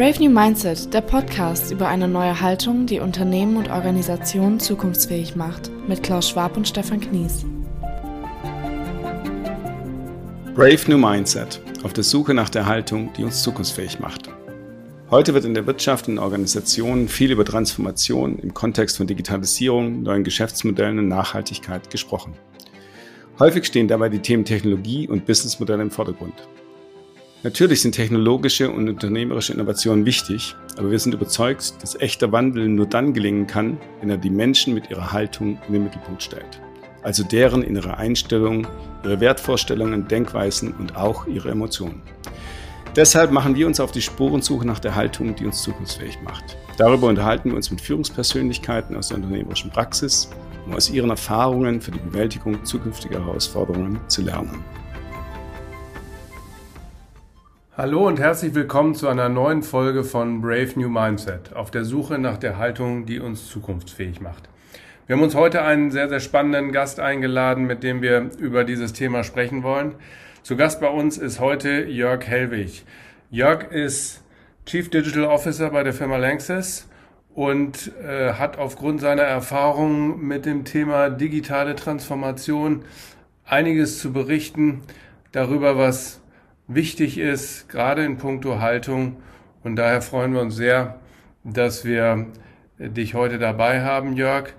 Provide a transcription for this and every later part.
Brave New Mindset, der Podcast über eine neue Haltung, die Unternehmen und Organisationen zukunftsfähig macht, mit Klaus Schwab und Stefan Knies. Brave New Mindset, auf der Suche nach der Haltung, die uns zukunftsfähig macht. Heute wird in der Wirtschaft und Organisationen viel über Transformation im Kontext von Digitalisierung, neuen Geschäftsmodellen und Nachhaltigkeit gesprochen. Häufig stehen dabei die Themen Technologie und Businessmodelle im Vordergrund. Natürlich sind technologische und unternehmerische Innovationen wichtig, aber wir sind überzeugt, dass echter Wandel nur dann gelingen kann, wenn er die Menschen mit ihrer Haltung in den Mittelpunkt stellt. Also deren innere Einstellung, ihre Wertvorstellungen, Denkweisen und auch ihre Emotionen. Deshalb machen wir uns auf die Spurensuche nach der Haltung, die uns zukunftsfähig macht. Darüber unterhalten wir uns mit Führungspersönlichkeiten aus der unternehmerischen Praxis, um aus ihren Erfahrungen für die Bewältigung zukünftiger Herausforderungen zu lernen. Hallo und herzlich willkommen zu einer neuen Folge von Brave New Mindset auf der Suche nach der Haltung, die uns zukunftsfähig macht. Wir haben uns heute einen sehr, sehr spannenden Gast eingeladen, mit dem wir über dieses Thema sprechen wollen. Zu Gast bei uns ist heute Jörg Hellwig. Jörg ist Chief Digital Officer bei der Firma Lanxess und äh, hat aufgrund seiner Erfahrungen mit dem Thema digitale Transformation einiges zu berichten darüber, was wichtig ist, gerade in puncto Haltung. Und daher freuen wir uns sehr, dass wir dich heute dabei haben, Jörg.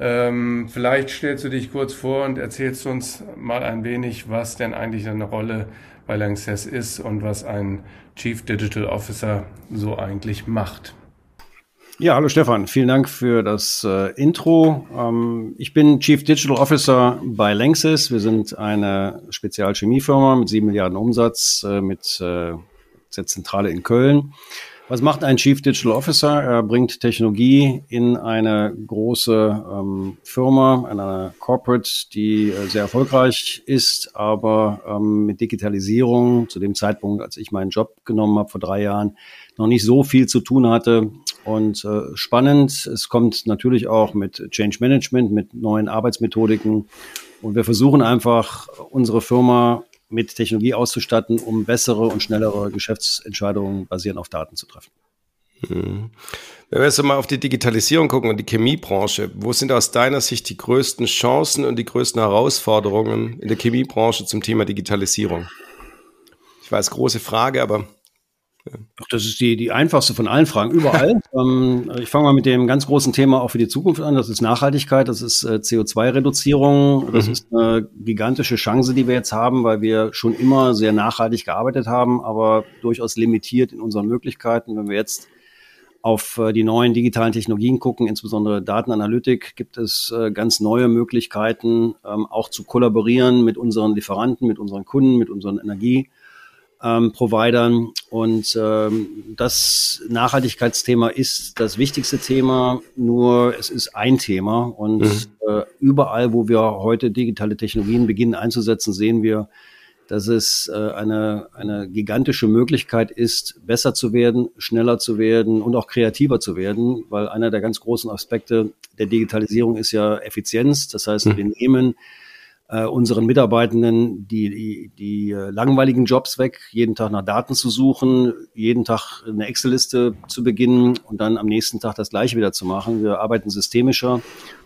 Ähm, vielleicht stellst du dich kurz vor und erzählst uns mal ein wenig, was denn eigentlich deine Rolle bei Lanxess ist und was ein Chief Digital Officer so eigentlich macht. Ja, hallo Stefan, vielen Dank für das äh, Intro. Ähm, ich bin Chief Digital Officer bei Lanxess. Wir sind eine Spezialchemiefirma mit sieben Milliarden Umsatz äh, mit äh, Zentrale in Köln. Was macht ein Chief Digital Officer? Er bringt Technologie in eine große ähm, Firma, in eine Corporate, die äh, sehr erfolgreich ist, aber ähm, mit Digitalisierung zu dem Zeitpunkt, als ich meinen Job genommen habe vor drei Jahren, noch nicht so viel zu tun hatte. Und äh, spannend, es kommt natürlich auch mit Change Management, mit neuen Arbeitsmethodiken. Und wir versuchen einfach, unsere Firma mit Technologie auszustatten, um bessere und schnellere Geschäftsentscheidungen basierend auf Daten zu treffen. Mhm. Wenn wir jetzt mal auf die Digitalisierung gucken und die Chemiebranche, wo sind aus deiner Sicht die größten Chancen und die größten Herausforderungen in der Chemiebranche zum Thema Digitalisierung? Ich weiß, große Frage, aber Ach, das ist die, die einfachste von allen Fragen, überall. ähm, ich fange mal mit dem ganz großen Thema auch für die Zukunft an. Das ist Nachhaltigkeit, das ist äh, CO2-Reduzierung. Das mhm. ist eine gigantische Chance, die wir jetzt haben, weil wir schon immer sehr nachhaltig gearbeitet haben, aber durchaus limitiert in unseren Möglichkeiten. Wenn wir jetzt auf äh, die neuen digitalen Technologien gucken, insbesondere Datenanalytik, gibt es äh, ganz neue Möglichkeiten, ähm, auch zu kollaborieren mit unseren Lieferanten, mit unseren Kunden, mit unseren Energie ähm, Providern. Und ähm, das Nachhaltigkeitsthema ist das wichtigste Thema, nur es ist ein Thema. Und mhm. äh, überall, wo wir heute digitale Technologien beginnen einzusetzen, sehen wir, dass es äh, eine, eine gigantische Möglichkeit ist, besser zu werden, schneller zu werden und auch kreativer zu werden, weil einer der ganz großen Aspekte der Digitalisierung ist ja Effizienz. Das heißt, mhm. wir nehmen äh, unseren Mitarbeitenden die, die, die äh, langweiligen Jobs weg, jeden Tag nach Daten zu suchen, jeden Tag eine Excel-Liste zu beginnen und dann am nächsten Tag das gleiche wieder zu machen. Wir arbeiten systemischer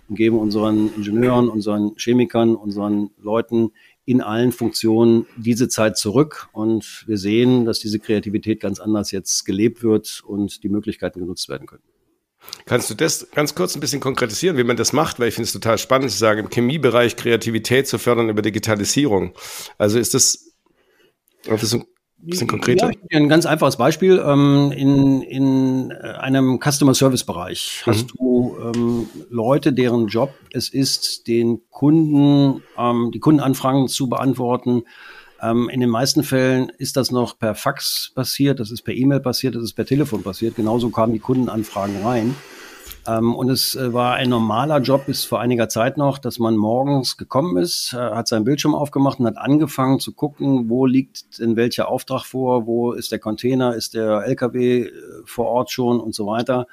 und geben unseren Ingenieuren, unseren Chemikern, unseren Leuten in allen Funktionen diese Zeit zurück. Und wir sehen, dass diese Kreativität ganz anders jetzt gelebt wird und die Möglichkeiten genutzt werden können. Kannst du das ganz kurz ein bisschen konkretisieren, wie man das macht? Weil ich finde es total spannend zu sagen, im Chemiebereich Kreativität zu fördern über Digitalisierung. Also ist das, das ist ein bisschen konkreter? Ja, ein ganz einfaches Beispiel. Ähm, in, in einem Customer Service Bereich hast mhm. du ähm, Leute, deren Job es ist, den Kunden, ähm, die Kundenanfragen zu beantworten, ähm, in den meisten Fällen ist das noch per Fax passiert, das ist per E-Mail passiert, das ist per Telefon passiert. Genauso kamen die Kundenanfragen rein. Ähm, und es äh, war ein normaler Job bis vor einiger Zeit noch, dass man morgens gekommen ist, äh, hat seinen Bildschirm aufgemacht und hat angefangen zu gucken, wo liegt denn welcher Auftrag vor, wo ist der Container, ist der LKW äh, vor Ort schon und so weiter.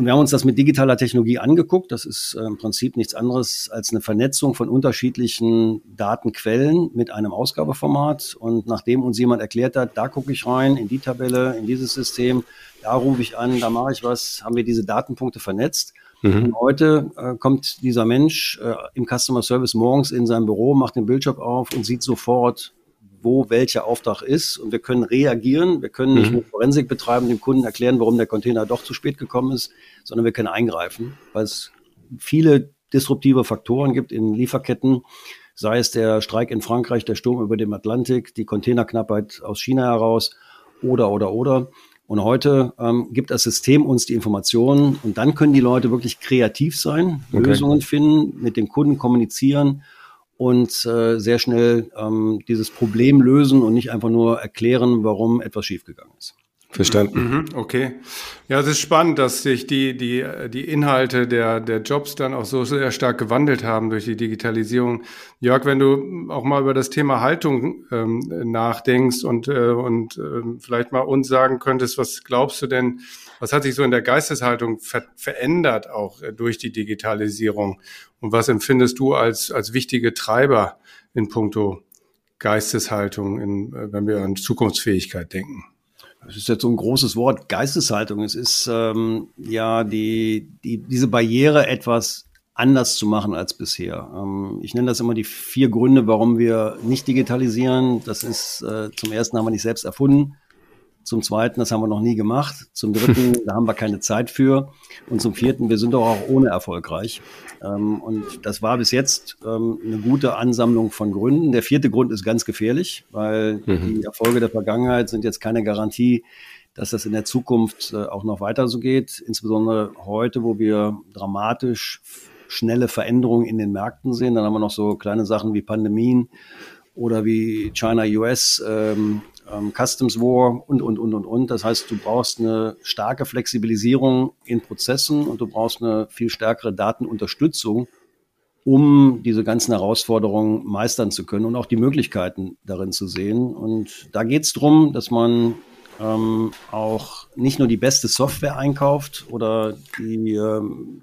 Und wir haben uns das mit digitaler Technologie angeguckt. Das ist äh, im Prinzip nichts anderes als eine Vernetzung von unterschiedlichen Datenquellen mit einem Ausgabeformat. Und nachdem uns jemand erklärt hat, da gucke ich rein, in die Tabelle, in dieses System, da rufe ich an, da mache ich was, haben wir diese Datenpunkte vernetzt. Mhm. Und heute äh, kommt dieser Mensch äh, im Customer Service morgens in sein Büro, macht den Bildschirm auf und sieht sofort, wo welcher Auftrag ist. Und wir können reagieren. Wir können nicht mhm. nur Forensik betreiben, dem Kunden erklären, warum der Container doch zu spät gekommen ist, sondern wir können eingreifen, weil es viele disruptive Faktoren gibt in Lieferketten, sei es der Streik in Frankreich, der Sturm über dem Atlantik, die Containerknappheit aus China heraus oder, oder, oder. Und heute ähm, gibt das System uns die Informationen und dann können die Leute wirklich kreativ sein, okay. Lösungen finden, mit dem Kunden kommunizieren und äh, sehr schnell ähm, dieses Problem lösen und nicht einfach nur erklären, warum etwas schiefgegangen ist. Verstanden. Mhm, okay. Ja, es ist spannend, dass sich die, die, die Inhalte der, der Jobs dann auch so sehr stark gewandelt haben durch die Digitalisierung. Jörg, wenn du auch mal über das Thema Haltung ähm, nachdenkst und, äh, und äh, vielleicht mal uns sagen könntest, was glaubst du denn, was hat sich so in der Geisteshaltung ver verändert auch äh, durch die Digitalisierung? Und was empfindest du als, als wichtige Treiber in puncto Geisteshaltung, in, äh, wenn wir an Zukunftsfähigkeit denken? das ist jetzt so ein großes Wort, Geisteshaltung. Es ist ähm, ja die, die, diese Barriere etwas anders zu machen als bisher. Ähm, ich nenne das immer die vier Gründe, warum wir nicht digitalisieren. Das ist äh, zum ersten haben wir nicht selbst erfunden. Zum zweiten, das haben wir noch nie gemacht. Zum dritten, da haben wir keine Zeit für. Und zum vierten, wir sind doch auch ohne erfolgreich. Ähm, und das war bis jetzt ähm, eine gute Ansammlung von Gründen. Der vierte Grund ist ganz gefährlich, weil mhm. die Erfolge der Vergangenheit sind jetzt keine Garantie, dass das in der Zukunft äh, auch noch weiter so geht. Insbesondere heute, wo wir dramatisch schnelle Veränderungen in den Märkten sehen. Dann haben wir noch so kleine Sachen wie Pandemien oder wie China-US ähm, ähm, Customs War und, und, und, und, und. Das heißt, du brauchst eine starke Flexibilisierung in Prozessen und du brauchst eine viel stärkere Datenunterstützung, um diese ganzen Herausforderungen meistern zu können und auch die Möglichkeiten darin zu sehen. Und da geht es darum, dass man ähm, auch nicht nur die beste Software einkauft oder die, ähm,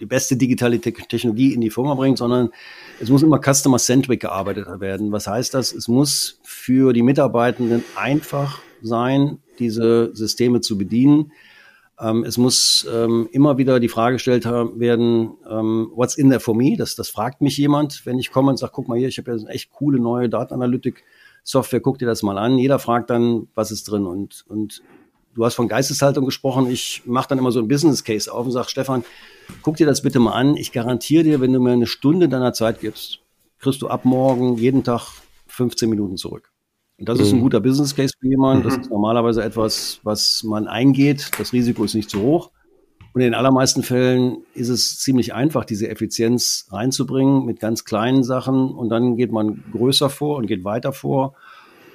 die beste digitale Technologie in die Firma bringt, sondern es muss immer customer-centric gearbeitet werden. Was heißt das? Es muss für die Mitarbeitenden einfach sein, diese Systeme zu bedienen. Ähm, es muss ähm, immer wieder die Frage gestellt werden, ähm, what's in there for me? Das, das fragt mich jemand, wenn ich komme und sage, guck mal hier, ich habe ja eine echt coole neue Datenanalytik-Software, guck dir das mal an. Jeder fragt dann, was ist drin? Und, und du hast von Geisteshaltung gesprochen. Ich mache dann immer so ein Business Case auf und sage, Stefan, guck dir das bitte mal an. Ich garantiere dir, wenn du mir eine Stunde deiner Zeit gibst, kriegst du ab morgen jeden Tag 15 Minuten zurück. Und das mhm. ist ein mhm. guter Business Case für jemanden. Das mhm. ist normalerweise etwas, was man eingeht. Das Risiko ist nicht zu hoch. Und in den allermeisten Fällen ist es ziemlich einfach, diese Effizienz reinzubringen mit ganz kleinen Sachen. Und dann geht man größer vor und geht weiter vor.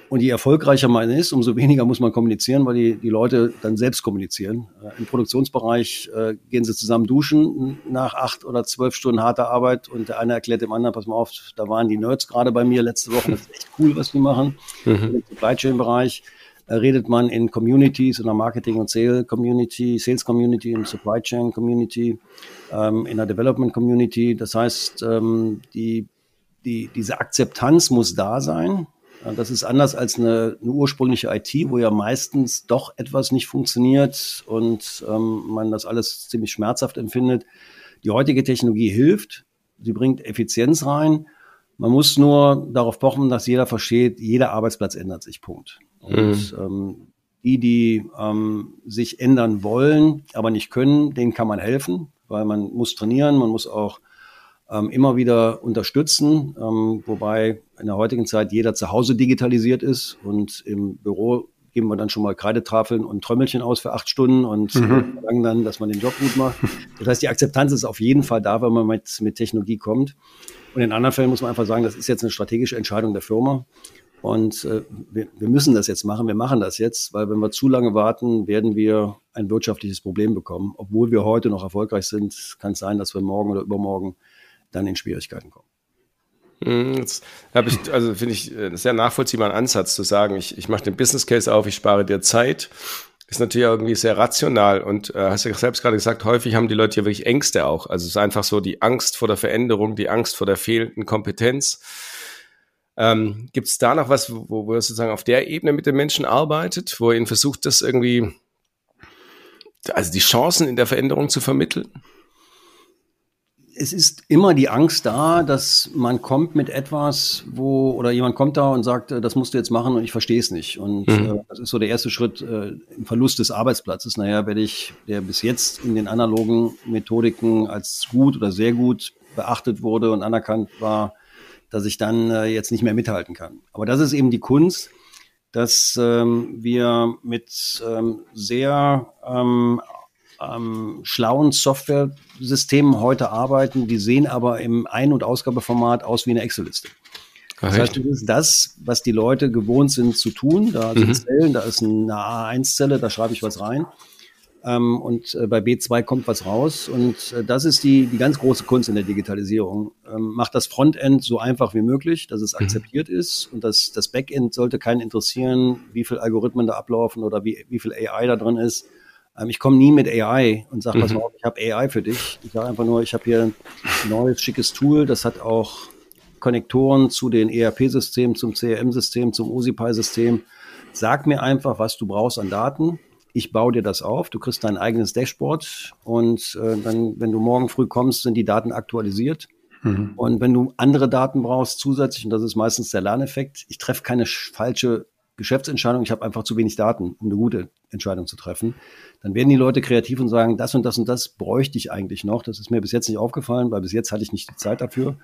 Und je erfolgreicher man ist, umso weniger muss man kommunizieren, weil die, die Leute dann selbst kommunizieren. Äh, Im Produktionsbereich äh, gehen sie zusammen duschen nach acht oder zwölf Stunden harter Arbeit und der eine erklärt dem anderen, pass mal auf, da waren die Nerds gerade bei mir letzte Woche, das ist echt cool, was die machen. Mhm. Im Supply Chain Bereich äh, redet man in Communities, in der Marketing- und Sales Community, Sales Community, in Supply Chain Community, ähm, in der Development Community. Das heißt, ähm, die, die, diese Akzeptanz muss da sein das ist anders als eine, eine, ursprüngliche IT, wo ja meistens doch etwas nicht funktioniert und ähm, man das alles ziemlich schmerzhaft empfindet. Die heutige Technologie hilft, sie bringt Effizienz rein. Man muss nur darauf pochen, dass jeder versteht, jeder Arbeitsplatz ändert sich, Punkt. Und mhm. ähm, die, die ähm, sich ändern wollen, aber nicht können, denen kann man helfen, weil man muss trainieren, man muss auch ähm, immer wieder unterstützen, ähm, wobei in der heutigen Zeit jeder zu Hause digitalisiert ist und im Büro geben wir dann schon mal Kreidetafeln und Trömmelchen aus für acht Stunden und mhm. verlangen dann, dass man den Job gut macht. Das heißt, die Akzeptanz ist auf jeden Fall da, wenn man mit, mit Technologie kommt. Und in anderen Fällen muss man einfach sagen, das ist jetzt eine strategische Entscheidung der Firma. Und äh, wir, wir müssen das jetzt machen. Wir machen das jetzt, weil wenn wir zu lange warten, werden wir ein wirtschaftliches Problem bekommen. Obwohl wir heute noch erfolgreich sind, kann es sein, dass wir morgen oder übermorgen dann in Schwierigkeiten kommen. Hm, jetzt habe ich, also finde ich, äh, sehr nachvollziehbaren Ansatz zu sagen, ich, ich mache den Business Case auf, ich spare dir Zeit, ist natürlich irgendwie sehr rational und äh, hast ja selbst gerade gesagt, häufig haben die Leute ja wirklich Ängste auch. Also es ist einfach so die Angst vor der Veränderung, die Angst vor der fehlenden Kompetenz. Ähm, Gibt es da noch was, wo, wo ihr sozusagen auf der Ebene mit den Menschen arbeitet, wo ihr ihnen versucht, das irgendwie, also die Chancen in der Veränderung zu vermitteln? Es ist immer die Angst da, dass man kommt mit etwas, wo oder jemand kommt da und sagt, äh, das musst du jetzt machen und ich verstehe es nicht. Und mhm. äh, das ist so der erste Schritt äh, im Verlust des Arbeitsplatzes. Naja, werde ich, der bis jetzt in den analogen Methodiken als gut oder sehr gut beachtet wurde und anerkannt war, dass ich dann äh, jetzt nicht mehr mithalten kann. Aber das ist eben die Kunst, dass ähm, wir mit ähm, sehr ähm, ähm, schlauen Software-Systemen heute arbeiten, die sehen aber im Ein- und Ausgabeformat aus wie eine Excel-Liste. Das heißt, das ist das, was die Leute gewohnt sind zu tun. Da sind mhm. Zellen, da ist eine A1-Zelle, da schreibe ich was rein. Ähm, und äh, bei B2 kommt was raus. Und äh, das ist die, die ganz große Kunst in der Digitalisierung. Ähm, macht das Frontend so einfach wie möglich, dass es mhm. akzeptiert ist. Und das, das Backend sollte keinen interessieren, wie viel Algorithmen da ablaufen oder wie, wie viel AI da drin ist. Ähm, ich komme nie mit AI und sage, mhm. pass auf, ich habe AI für dich. Ich sage einfach nur, ich habe hier ein neues, schickes Tool, das hat auch Konnektoren zu den ERP-Systemen, zum CRM-System, zum OSIPI-System. Sag mir einfach, was du brauchst an Daten. Ich baue dir das auf. Du kriegst dein eigenes Dashboard und äh, dann, wenn du morgen früh kommst, sind die Daten aktualisiert. Mhm. Und wenn du andere Daten brauchst zusätzlich, und das ist meistens der Lerneffekt, ich treffe keine falsche Geschäftsentscheidung, ich habe einfach zu wenig Daten, um eine gute Entscheidung zu treffen, dann werden die Leute kreativ und sagen, das und das und das bräuchte ich eigentlich noch. Das ist mir bis jetzt nicht aufgefallen, weil bis jetzt hatte ich nicht die Zeit dafür.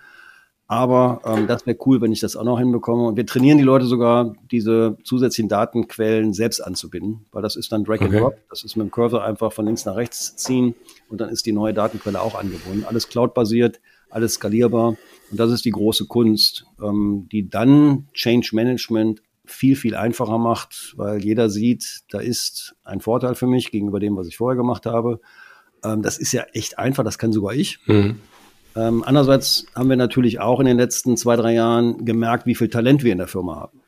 Aber ähm, das wäre cool, wenn ich das auch noch hinbekomme. Und wir trainieren die Leute sogar, diese zusätzlichen Datenquellen selbst anzubinden, weil das ist dann Drag and Drop. Das ist mit dem Cursor einfach von links nach rechts ziehen und dann ist die neue Datenquelle auch angebunden. Alles cloud-basiert, alles skalierbar. Und das ist die große Kunst, ähm, die dann Change Management viel, viel einfacher macht, weil jeder sieht, da ist ein Vorteil für mich gegenüber dem, was ich vorher gemacht habe. Ähm, das ist ja echt einfach, das kann sogar ich. Mhm. Ähm, andererseits haben wir natürlich auch in den letzten zwei, drei Jahren gemerkt, wie viel Talent wir in der Firma haben.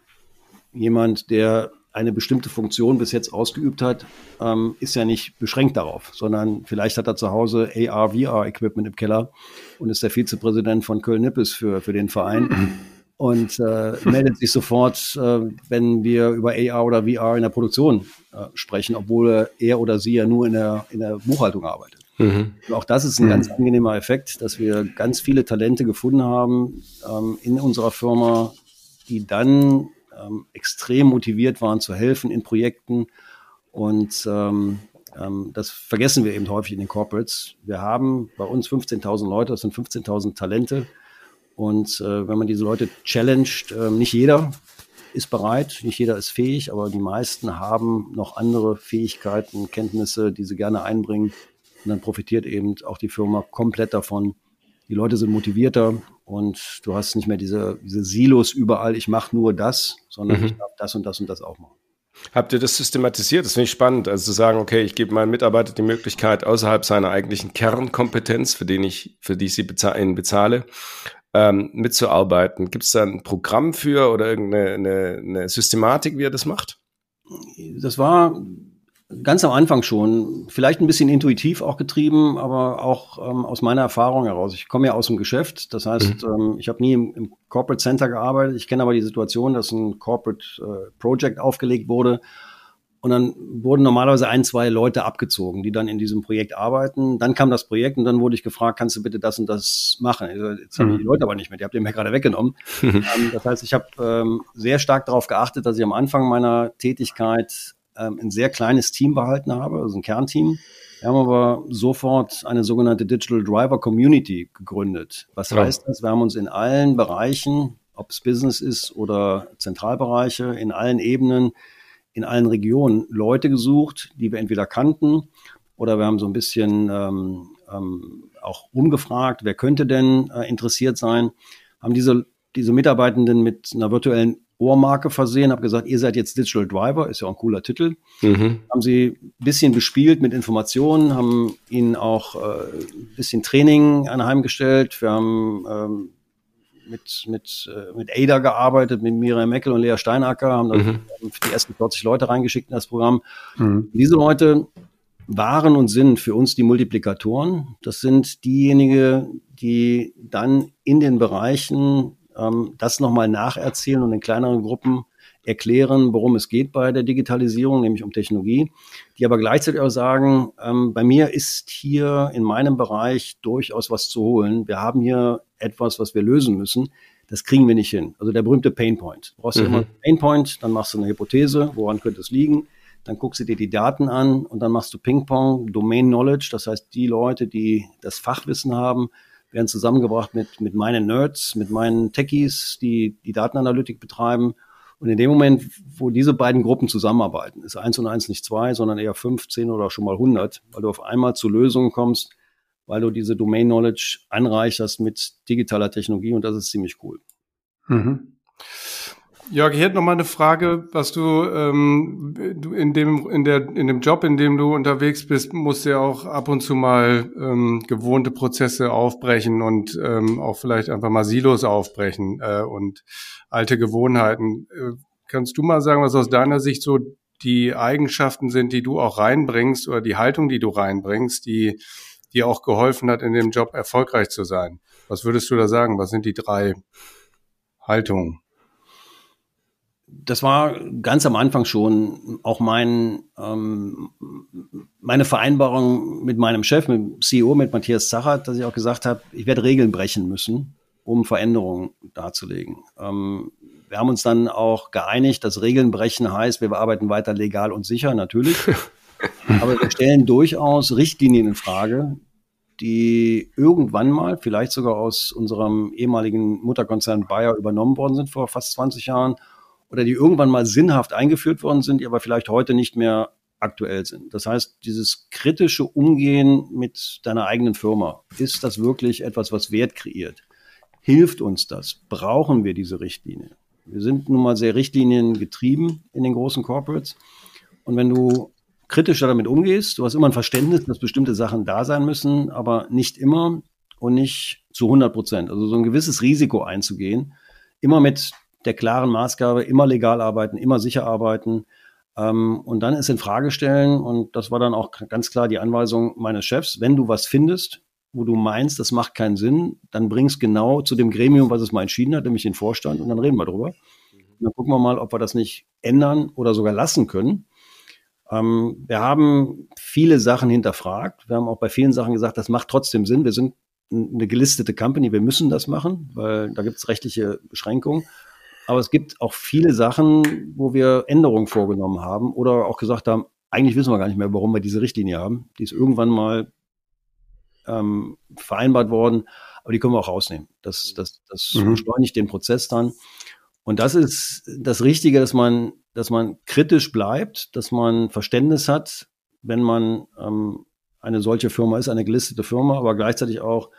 Jemand, der eine bestimmte Funktion bis jetzt ausgeübt hat, ähm, ist ja nicht beschränkt darauf, sondern vielleicht hat er zu Hause AR, VR-Equipment im Keller und ist der Vizepräsident von Köln-Nippes für, für den Verein und äh, meldet sich sofort, äh, wenn wir über AR oder VR in der Produktion äh, sprechen, obwohl er oder sie ja nur in der, in der Buchhaltung arbeitet. Mhm. auch das ist ein mhm. ganz angenehmer Effekt, dass wir ganz viele Talente gefunden haben ähm, in unserer Firma, die dann ähm, extrem motiviert waren zu helfen in Projekten. Und ähm, ähm das vergessen wir eben häufig in den Corporates. Wir haben bei uns 15.000 Leute, das sind 15.000 Talente und äh, wenn man diese Leute challenged, äh, nicht jeder ist bereit, nicht jeder ist fähig, aber die meisten haben noch andere Fähigkeiten, Kenntnisse, die sie gerne einbringen. Und dann profitiert eben auch die Firma komplett davon. Die Leute sind motivierter und du hast nicht mehr diese, diese Silos überall, ich mache nur das, sondern mhm. ich darf das und das und das auch machen. Habt ihr das systematisiert? Das finde ich spannend. Also zu sagen, okay, ich gebe meinen Mitarbeitern die Möglichkeit, außerhalb seiner eigentlichen Kernkompetenz, für, den ich, für die ich sie bezahle, ähm, mitzuarbeiten. Gibt es da ein Programm für oder irgendeine eine, Systematik, wie er das macht? Das war ganz am Anfang schon, vielleicht ein bisschen intuitiv auch getrieben, aber auch ähm, aus meiner Erfahrung heraus. Ich komme ja aus dem Geschäft, das heißt, mhm. ähm, ich habe nie im, im, Corporate Center gearbeitet. Ich kenne aber die Situation, dass ein Corporate äh, Project aufgelegt wurde und dann wurden normalerweise ein, zwei Leute abgezogen, die dann in diesem Projekt arbeiten. Dann kam das Projekt und dann wurde ich gefragt, kannst du bitte das und das machen? Jetzt haben mhm. die Leute aber nicht mehr, die habt ihr mir gerade weggenommen. ähm, das heißt, ich habe ähm, sehr stark darauf geachtet, dass ich am Anfang meiner Tätigkeit ähm, ein sehr kleines Team behalten habe, also ein Kernteam. Wir haben aber sofort eine sogenannte Digital Driver Community gegründet. Was ja. heißt das? Wir haben uns in allen Bereichen, ob es Business ist oder Zentralbereiche, in allen Ebenen in allen Regionen Leute gesucht, die wir entweder kannten oder wir haben so ein bisschen ähm, ähm, auch umgefragt, wer könnte denn äh, interessiert sein, haben diese, diese Mitarbeitenden mit einer virtuellen Ohrmarke versehen, habe gesagt, ihr seid jetzt Digital Driver, ist ja auch ein cooler Titel. Mhm. Haben sie ein bisschen bespielt mit Informationen, haben ihnen auch äh, ein bisschen Training anheimgestellt. Wir haben ähm, mit, mit, äh, mit Ada gearbeitet, mit Miriam Meckel und Lea Steinacker, haben dann mhm. die ersten 40 Leute reingeschickt in das Programm. Mhm. Diese Leute waren und sind für uns die Multiplikatoren. Das sind diejenigen, die dann in den Bereichen ähm, das nochmal nacherzählen und in kleineren Gruppen erklären, worum es geht bei der Digitalisierung, nämlich um Technologie, die aber gleichzeitig auch sagen, ähm, bei mir ist hier in meinem Bereich durchaus was zu holen. Wir haben hier etwas, was wir lösen müssen. Das kriegen wir nicht hin. Also der berühmte Painpoint. Du brauchst mhm. immer einen Painpoint, dann machst du eine Hypothese, woran könnte es liegen dann guckst du dir die Daten an und dann machst du Ping-Pong, Domain Knowledge, das heißt, die Leute, die das Fachwissen haben, werden zusammengebracht mit, mit meinen Nerds, mit meinen Techies, die die Datenanalytik betreiben. Und in dem Moment, wo diese beiden Gruppen zusammenarbeiten, ist eins und eins nicht zwei, sondern eher fünf, zehn oder schon mal hundert, weil du auf einmal zu Lösungen kommst, weil du diese Domain Knowledge anreicherst mit digitaler Technologie und das ist ziemlich cool. Mhm. Jörg, ich hätte noch mal eine Frage, was du, ähm, du in dem in der in dem Job, in dem du unterwegs bist, musst du ja auch ab und zu mal ähm, gewohnte Prozesse aufbrechen und ähm, auch vielleicht einfach mal Silos aufbrechen äh, und alte Gewohnheiten. Äh, kannst du mal sagen, was aus deiner Sicht so die Eigenschaften sind, die du auch reinbringst oder die Haltung, die du reinbringst, die dir auch geholfen hat, in dem Job erfolgreich zu sein? Was würdest du da sagen? Was sind die drei Haltungen? Das war ganz am Anfang schon auch mein, ähm, meine Vereinbarung mit meinem Chef, mit dem CEO, mit Matthias Zachat, dass ich auch gesagt habe, ich werde Regeln brechen müssen, um Veränderungen darzulegen. Ähm, wir haben uns dann auch geeinigt, dass Regeln brechen heißt, wir arbeiten weiter legal und sicher, natürlich. Aber wir stellen durchaus Richtlinien in Frage, die irgendwann mal, vielleicht sogar aus unserem ehemaligen Mutterkonzern Bayer übernommen worden sind vor fast 20 Jahren oder die irgendwann mal sinnhaft eingeführt worden sind, die aber vielleicht heute nicht mehr aktuell sind. Das heißt, dieses kritische Umgehen mit deiner eigenen Firma, ist das wirklich etwas, was Wert kreiert? Hilft uns das? Brauchen wir diese Richtlinie? Wir sind nun mal sehr richtliniengetrieben in den großen Corporates. Und wenn du kritischer damit umgehst, du hast immer ein Verständnis, dass bestimmte Sachen da sein müssen, aber nicht immer und nicht zu 100 Prozent. Also so ein gewisses Risiko einzugehen, immer mit der klaren Maßgabe, immer legal arbeiten, immer sicher arbeiten. Ähm, und dann ist in Frage stellen, und das war dann auch ganz klar die Anweisung meines Chefs, wenn du was findest, wo du meinst, das macht keinen Sinn, dann bring's genau zu dem Gremium, was es mal entschieden hat, nämlich den Vorstand, und dann reden wir drüber. Und dann gucken wir mal, ob wir das nicht ändern oder sogar lassen können. Ähm, wir haben viele Sachen hinterfragt. Wir haben auch bei vielen Sachen gesagt, das macht trotzdem Sinn. Wir sind eine gelistete Company, wir müssen das machen, weil da gibt es rechtliche Beschränkungen. Aber es gibt auch viele Sachen, wo wir Änderungen vorgenommen haben oder auch gesagt haben, eigentlich wissen wir gar nicht mehr, warum wir diese Richtlinie haben. Die ist irgendwann mal ähm, vereinbart worden, aber die können wir auch rausnehmen. Das, das, das mhm. beschleunigt den Prozess dann. Und das ist das Richtige, dass man, dass man kritisch bleibt, dass man Verständnis hat, wenn man ähm, eine solche Firma ist, eine gelistete Firma, aber gleichzeitig auch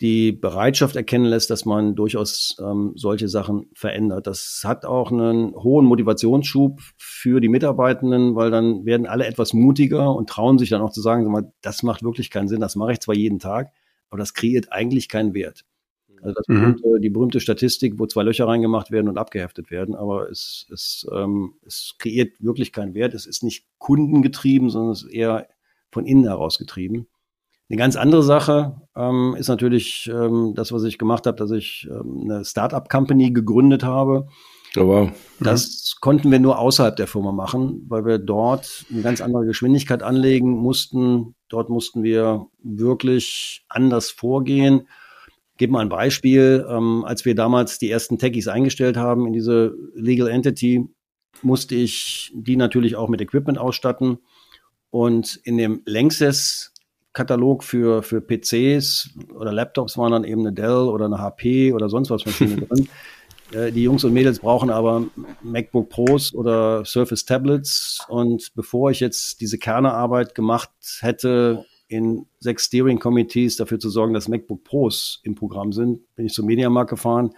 die Bereitschaft erkennen lässt, dass man durchaus ähm, solche Sachen verändert. Das hat auch einen hohen Motivationsschub für die Mitarbeitenden, weil dann werden alle etwas mutiger und trauen sich dann auch zu sagen, sag mal, das macht wirklich keinen Sinn, das mache ich zwar jeden Tag, aber das kreiert eigentlich keinen Wert. Also das mhm. berühmte, die berühmte Statistik, wo zwei Löcher reingemacht werden und abgeheftet werden, aber es, es, ähm, es kreiert wirklich keinen Wert. Es ist nicht kundengetrieben, sondern es ist eher von innen heraus getrieben. Eine ganz andere Sache ähm, ist natürlich ähm, das, was ich gemacht habe, dass ich ähm, eine Startup-Company gegründet habe. Oh wow. Mhm. Das konnten wir nur außerhalb der Firma machen, weil wir dort eine ganz andere Geschwindigkeit anlegen mussten. Dort mussten wir wirklich anders vorgehen. Gebe mal ein Beispiel. Ähm, als wir damals die ersten Techies eingestellt haben in diese Legal Entity, musste ich die natürlich auch mit Equipment ausstatten. Und in dem Lanxess Katalog für, für PCs oder Laptops waren dann eben eine Dell oder eine HP oder sonst was Maschine drin. Äh, die Jungs und Mädels brauchen aber MacBook Pros oder Surface Tablets. Und bevor ich jetzt diese Kernearbeit gemacht hätte, in sechs Steering Committees dafür zu sorgen, dass MacBook Pros im Programm sind, bin ich zum Mediamarkt gefahren,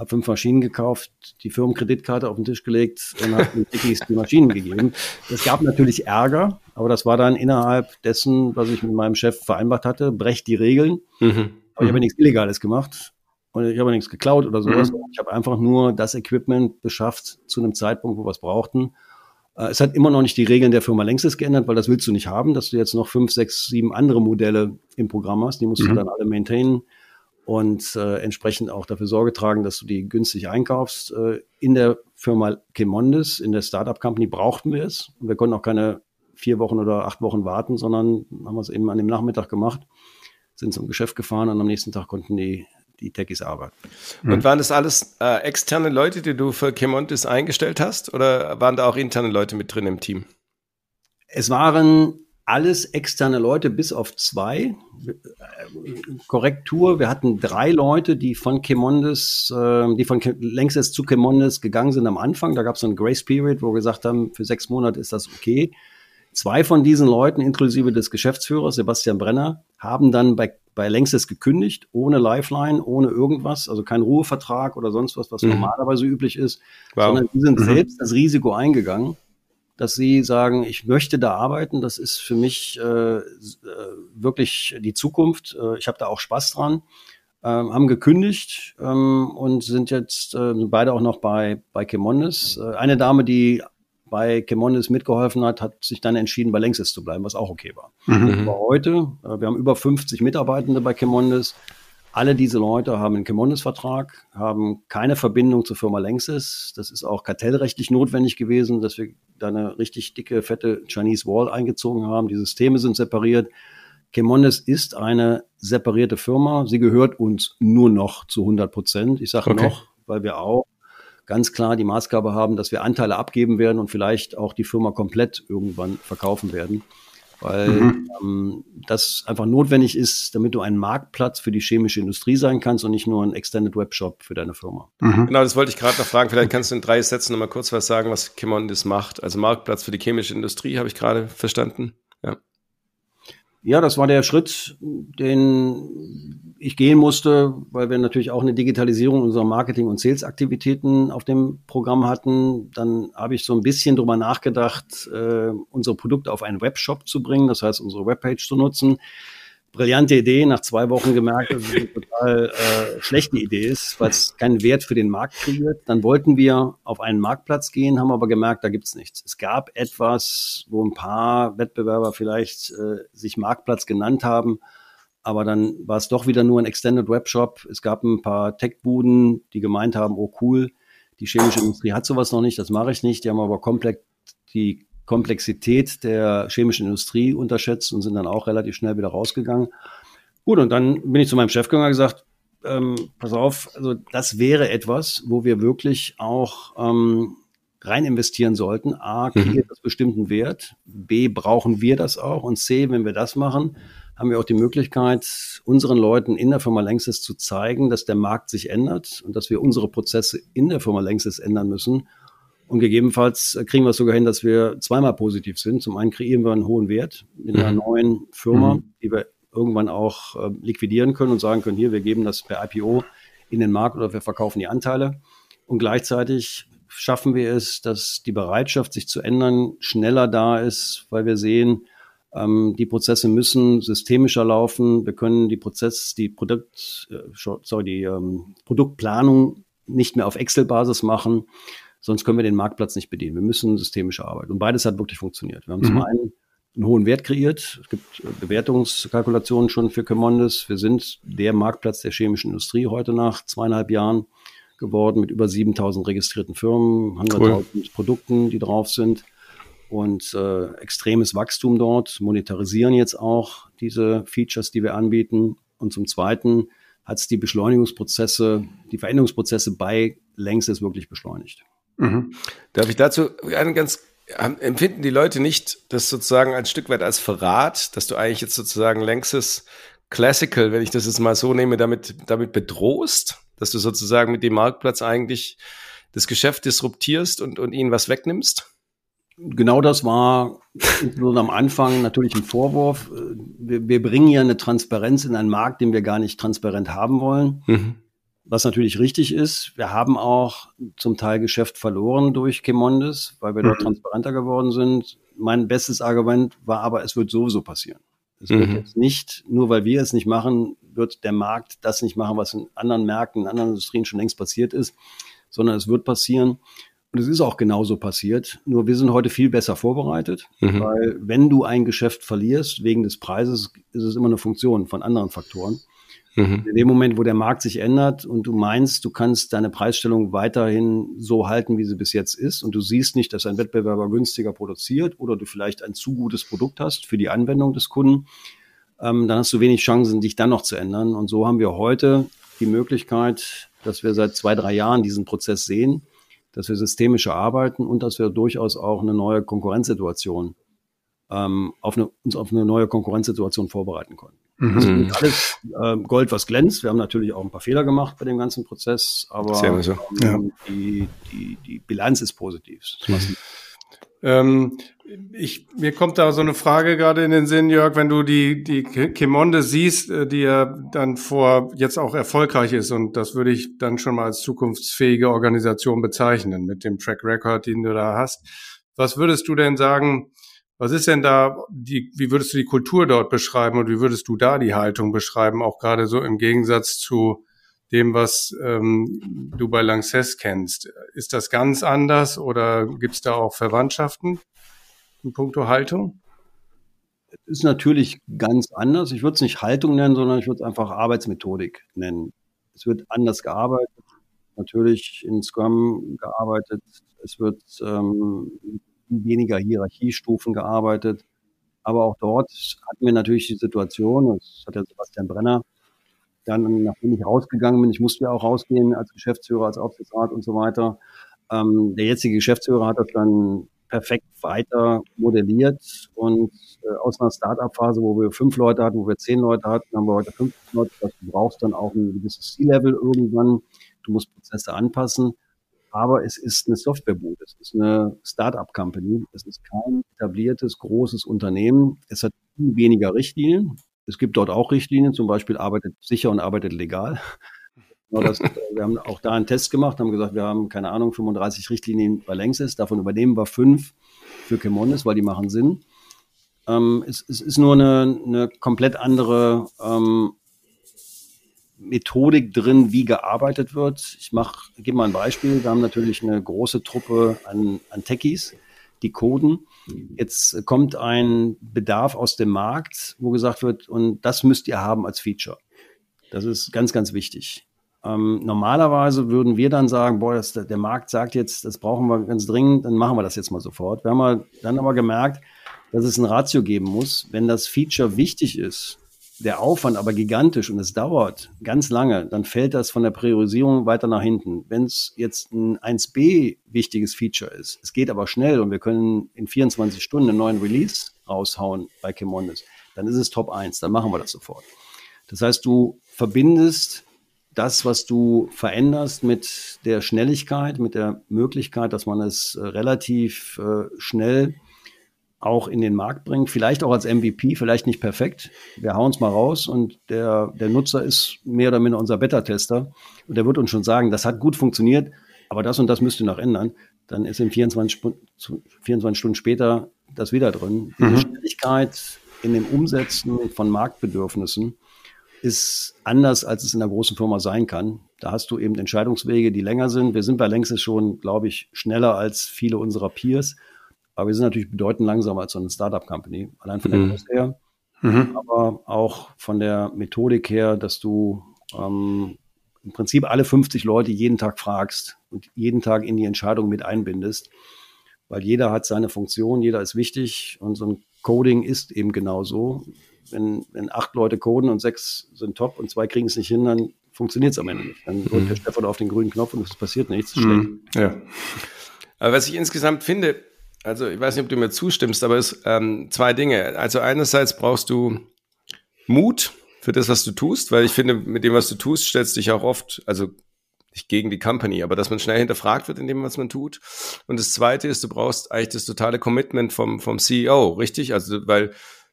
habe fünf Maschinen gekauft, die Firmenkreditkarte auf den Tisch gelegt und habe den Dickies die Maschinen gegeben. Es gab natürlich Ärger, aber das war dann innerhalb dessen, was ich mit meinem Chef vereinbart hatte, brecht die Regeln. Mhm. Aber ich habe mhm. nichts Illegales gemacht. Und ich habe nichts geklaut oder sowas. Mhm. Ich habe einfach nur das Equipment beschafft zu einem Zeitpunkt, wo wir es brauchten. Äh, es hat immer noch nicht die Regeln der Firma Längstes geändert, weil das willst du nicht haben, dass du jetzt noch fünf, sechs, sieben andere Modelle im Programm hast. Die musst mhm. du dann alle maintainen und äh, entsprechend auch dafür Sorge tragen, dass du die günstig einkaufst. Äh, in der Firma Chemondes, in der Startup Company brauchten wir es. Wir konnten auch keine vier Wochen oder acht Wochen warten, sondern haben wir es eben an dem Nachmittag gemacht, sind zum Geschäft gefahren und am nächsten Tag konnten die die Techies arbeiten. Und waren das alles äh, externe Leute, die du für Chemontis eingestellt hast, oder waren da auch interne Leute mit drin im Team? Es waren alles externe Leute bis auf zwei. Korrektur, wir hatten drei Leute, die von Chemondes, äh, die von längst zu Chemondes gegangen sind am Anfang. Da gab es so eine Grace Period, wo wir gesagt haben, für sechs Monate ist das okay. Zwei von diesen Leuten, inklusive des Geschäftsführers Sebastian Brenner, haben dann bei, bei Längstes gekündigt, ohne Lifeline, ohne irgendwas, also kein Ruhevertrag oder sonst was, was mhm. normalerweise üblich ist, wow. sondern die sind mhm. selbst das Risiko eingegangen, dass sie sagen, ich möchte da arbeiten, das ist für mich äh, äh wirklich die Zukunft, äh, ich habe da auch Spaß dran. Ähm, haben gekündigt ähm, und sind jetzt äh, beide auch noch bei, bei Chemondes. Äh, eine Dame, die bei Chemondes mitgeholfen hat, hat sich dann entschieden, bei Längstes zu bleiben, was auch okay war. Mhm. Aber heute, äh, wir haben über 50 Mitarbeitende bei Chemondes. Alle diese Leute haben einen Chemondes-Vertrag, haben keine Verbindung zur Firma Längstes. Das ist auch kartellrechtlich notwendig gewesen, dass wir da eine richtig dicke, fette Chinese Wall eingezogen haben. Die Systeme sind separiert. Chemondes ist eine separierte Firma. Sie gehört uns nur noch zu 100 Prozent. Ich sage okay. noch, weil wir auch ganz klar die Maßgabe haben, dass wir Anteile abgeben werden und vielleicht auch die Firma komplett irgendwann verkaufen werden. Weil mhm. ähm, das einfach notwendig ist, damit du ein Marktplatz für die chemische Industrie sein kannst und nicht nur ein Extended Webshop für deine Firma. Mhm. Genau, das wollte ich gerade noch fragen. Vielleicht kannst du in drei Sätzen noch mal kurz was sagen, was Chemondis macht. Also Marktplatz für die chemische Industrie, habe ich gerade verstanden. Ja. Ja, das war der Schritt, den ich gehen musste, weil wir natürlich auch eine Digitalisierung unserer Marketing- und Sales-Aktivitäten auf dem Programm hatten. Dann habe ich so ein bisschen drüber nachgedacht, äh, unsere Produkte auf einen Webshop zu bringen, das heißt unsere Webpage zu nutzen brillante Idee, nach zwei Wochen gemerkt, dass es eine total äh, schlechte Idee ist, weil es keinen Wert für den Markt kreiert. Dann wollten wir auf einen Marktplatz gehen, haben aber gemerkt, da gibt's nichts. Es gab etwas, wo ein paar Wettbewerber vielleicht äh, sich Marktplatz genannt haben, aber dann war es doch wieder nur ein Extended Webshop. Es gab ein paar Tech-Buden, die gemeint haben, oh cool, die chemische Industrie hat sowas noch nicht, das mache ich nicht. Die haben aber komplett die Komplexität der chemischen Industrie unterschätzt und sind dann auch relativ schnell wieder rausgegangen. Gut, und dann bin ich zu meinem Chef gegangen und gesagt, ähm, pass auf, also das wäre etwas, wo wir wirklich auch ähm, rein investieren sollten. A, mhm. kreiert das bestimmten Wert. B, brauchen wir das auch. Und C, wenn wir das machen, haben wir auch die Möglichkeit, unseren Leuten in der Firma Längstes zu zeigen, dass der Markt sich ändert und dass wir unsere Prozesse in der Firma Längstes ändern müssen und gegebenenfalls kriegen wir es sogar hin, dass wir zweimal positiv sind. Zum einen kreieren wir einen hohen Wert in einer mhm. neuen Firma, mhm. die wir irgendwann auch äh, liquidieren können und sagen können, hier, wir geben das per IPO in den Markt oder wir verkaufen die Anteile. Und gleichzeitig schaffen wir es, dass die Bereitschaft, sich zu ändern, schneller da ist, weil wir sehen, ähm, die Prozesse müssen systemischer laufen. Wir können die Prozess, die Produkt, äh, sorry, die ähm, Produktplanung nicht mehr auf Excel-Basis machen, Sonst können wir den Marktplatz nicht bedienen. Wir müssen systemisch arbeiten. Und beides hat wirklich funktioniert. Wir haben mhm. zum einen einen hohen Wert kreiert. Es gibt äh, Bewertungskalkulationen schon für Chemondes. Wir sind der Marktplatz der chemischen Industrie heute nach zweieinhalb Jahren geworden mit über 7000 registrierten Firmen, 100.000 cool. Produkten, die drauf sind und äh, extremes Wachstum dort, monetarisieren jetzt auch diese Features, die wir anbieten. Und zum Zweiten hat es die Beschleunigungsprozesse, die Veränderungsprozesse bei Längstes wirklich beschleunigt. Mhm. Darf ich dazu einen ganz empfinden die Leute nicht das sozusagen ein Stück weit als Verrat, dass du eigentlich jetzt sozusagen längstes Classical, wenn ich das jetzt mal so nehme, damit, damit bedrohst, dass du sozusagen mit dem Marktplatz eigentlich das Geschäft disruptierst und, und ihnen was wegnimmst? Genau das war am Anfang natürlich ein Vorwurf. Wir, wir, bringen ja eine Transparenz in einen Markt, den wir gar nicht transparent haben wollen. Mhm. Was natürlich richtig ist, wir haben auch zum Teil Geschäft verloren durch Chemondes, weil wir mhm. dort transparenter geworden sind. Mein bestes Argument war aber, es wird sowieso passieren. Es mhm. wird jetzt nicht, nur weil wir es nicht machen, wird der Markt das nicht machen, was in anderen Märkten, in anderen Industrien schon längst passiert ist, sondern es wird passieren. Und es ist auch genauso passiert. Nur wir sind heute viel besser vorbereitet, mhm. weil wenn du ein Geschäft verlierst wegen des Preises, ist es immer eine Funktion von anderen Faktoren. Mhm. In dem Moment, wo der Markt sich ändert und du meinst, du kannst deine Preisstellung weiterhin so halten, wie sie bis jetzt ist, und du siehst nicht, dass ein Wettbewerber günstiger produziert oder du vielleicht ein zu gutes Produkt hast für die Anwendung des Kunden, ähm, dann hast du wenig Chancen, dich dann noch zu ändern. Und so haben wir heute die Möglichkeit, dass wir seit zwei, drei Jahren diesen Prozess sehen, dass wir systemischer arbeiten und dass wir durchaus auch eine neue Konkurrenzsituation ähm, auf eine, uns auf eine neue Konkurrenzsituation vorbereiten konnten. Mhm. Das ist alles äh, Gold, was glänzt. Wir haben natürlich auch ein paar Fehler gemacht bei dem ganzen Prozess, aber so. ähm, ja. die, die, die Bilanz ist positiv. Ähm, ich, mir kommt da so eine Frage gerade in den Sinn, Jörg, wenn du die, die Kemonde siehst, äh, die ja dann vor jetzt auch erfolgreich ist und das würde ich dann schon mal als zukunftsfähige Organisation bezeichnen mit dem Track Record, den du da hast. Was würdest du denn sagen, was ist denn da, die, wie würdest du die Kultur dort beschreiben und wie würdest du da die Haltung beschreiben, auch gerade so im Gegensatz zu dem, was ähm, du bei Lanxess kennst? Ist das ganz anders oder gibt es da auch Verwandtschaften in puncto Haltung? Ist natürlich ganz anders. Ich würde es nicht Haltung nennen, sondern ich würde es einfach Arbeitsmethodik nennen. Es wird anders gearbeitet, natürlich in Scrum gearbeitet. Es wird ähm, weniger Hierarchiestufen gearbeitet. Aber auch dort hatten wir natürlich die Situation, das hat ja Sebastian Brenner dann, nachdem ich rausgegangen bin, ich musste ja auch rausgehen als Geschäftsführer, als Aufsichtsrat und so weiter. Ähm, der jetzige Geschäftsführer hat das dann perfekt weiter modelliert und äh, aus einer Startup-Phase, wo wir fünf Leute hatten, wo wir zehn Leute hatten, haben wir heute fünf Leute. Das du brauchst dann auch ein gewisses C-Level irgendwann. Du musst Prozesse anpassen aber es ist eine Softwarebude, es ist eine Startup-Company, es ist kein etabliertes, großes Unternehmen. Es hat viel weniger Richtlinien. Es gibt dort auch Richtlinien, zum Beispiel arbeitet sicher und arbeitet legal. Das, wir haben auch da einen Test gemacht, haben gesagt, wir haben, keine Ahnung, 35 Richtlinien bei Längstes, davon übernehmen wir fünf für Chemonis, weil die machen Sinn. Ähm, es, es, ist nur eine, eine komplett andere ähm, Methodik drin, wie gearbeitet wird. Ich mache, gebe mal ein Beispiel. Wir haben natürlich eine große Truppe an, an Techies, die coden. Jetzt kommt ein Bedarf aus dem Markt, wo gesagt wird, und das müsst ihr haben als Feature. Das ist ganz, ganz wichtig. Ähm, normalerweise würden wir dann sagen, boah, das, der Markt sagt jetzt, das brauchen wir ganz dringend, dann machen wir das jetzt mal sofort. Wir haben dann aber gemerkt, dass es ein Ratio geben muss. Wenn das Feature wichtig ist, der Aufwand aber gigantisch und es dauert ganz lange, dann fällt das von der Priorisierung weiter nach hinten. Wenn es jetzt ein 1b wichtiges Feature ist, es geht aber schnell und wir können in 24 Stunden einen neuen Release raushauen bei Chemondes, dann ist es Top 1, dann machen wir das sofort. Das heißt, du verbindest das, was du veränderst mit der Schnelligkeit, mit der Möglichkeit, dass man es äh, relativ äh, schnell auch in den Markt bringt, vielleicht auch als MVP, vielleicht nicht perfekt. Wir hauen es mal raus und der, der Nutzer ist mehr oder minder unser Beta-Tester und der wird uns schon sagen, das hat gut funktioniert, aber das und das müsst ihr noch ändern. Dann ist in 24, 24 Stunden später das wieder drin. Mhm. Die Schnelligkeit in dem Umsetzen von Marktbedürfnissen ist anders, als es in einer großen Firma sein kann. Da hast du eben Entscheidungswege, die länger sind. Wir sind bei längst schon, glaube ich, schneller als viele unserer Peers. Aber wir sind natürlich bedeutend langsamer als so eine Startup-Company, allein von der mhm. Größe her, mhm. aber auch von der Methodik her, dass du ähm, im Prinzip alle 50 Leute jeden Tag fragst und jeden Tag in die Entscheidung mit einbindest, weil jeder hat seine Funktion, jeder ist wichtig und so ein Coding ist eben genauso. Wenn, wenn acht Leute coden und sechs sind top und zwei kriegen es nicht hin, dann funktioniert es am Ende nicht. Dann drückt mhm. der Stefan auf den grünen Knopf und es passiert nichts. Mhm. Ja. Aber was ich insgesamt finde, also ich weiß nicht, ob du mir zustimmst, aber es ähm, zwei Dinge. Also einerseits brauchst du Mut für das, was du tust, weil ich finde, mit dem, was du tust, stellst dich auch oft, also nicht gegen die Company, aber dass man schnell hinterfragt wird in dem, was man tut. Und das Zweite ist, du brauchst eigentlich das totale Commitment vom, vom CEO, richtig? Also weil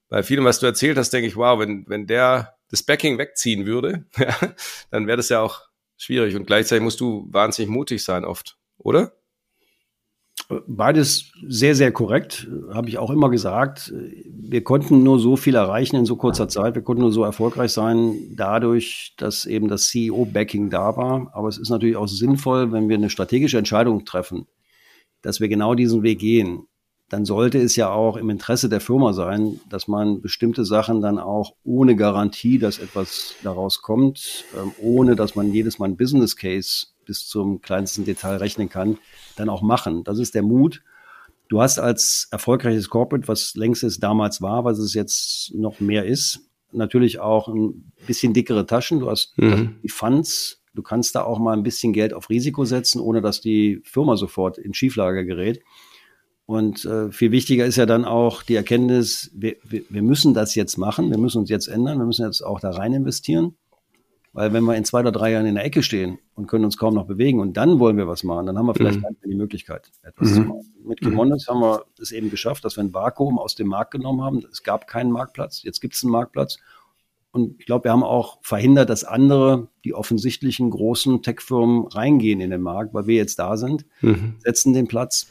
bei vielem, was du erzählt hast, denke ich, wow, wenn, wenn der das Backing wegziehen würde, dann wäre das ja auch schwierig. Und gleichzeitig musst du wahnsinnig mutig sein oft, oder? Beides sehr, sehr korrekt, habe ich auch immer gesagt. Wir konnten nur so viel erreichen in so kurzer Zeit. Wir konnten nur so erfolgreich sein, dadurch, dass eben das CEO-Backing da war. Aber es ist natürlich auch sinnvoll, wenn wir eine strategische Entscheidung treffen, dass wir genau diesen Weg gehen. Dann sollte es ja auch im Interesse der Firma sein, dass man bestimmte Sachen dann auch ohne Garantie, dass etwas daraus kommt, ähm, ohne dass man jedes Mal ein Business Case bis zum kleinsten Detail rechnen kann, dann auch machen. Das ist der Mut. Du hast als erfolgreiches Corporate, was längst es damals war, was es jetzt noch mehr ist, natürlich auch ein bisschen dickere Taschen. Du hast mhm. die Funds. Du kannst da auch mal ein bisschen Geld auf Risiko setzen, ohne dass die Firma sofort in Schieflage gerät. Und äh, viel wichtiger ist ja dann auch die Erkenntnis, wir, wir, wir müssen das jetzt machen, wir müssen uns jetzt ändern, wir müssen jetzt auch da rein investieren. Weil wenn wir in zwei oder drei Jahren in der Ecke stehen und können uns kaum noch bewegen und dann wollen wir was machen, dann haben wir vielleicht mhm. gar nicht mehr die Möglichkeit, etwas mhm. zu machen. Mit Kimondes mhm. haben wir es eben geschafft, dass wir ein Vakuum aus dem Markt genommen haben. Es gab keinen Marktplatz, jetzt gibt es einen Marktplatz. Und ich glaube, wir haben auch verhindert, dass andere, die offensichtlichen großen Tech-Firmen reingehen in den Markt, weil wir jetzt da sind, mhm. setzen den Platz.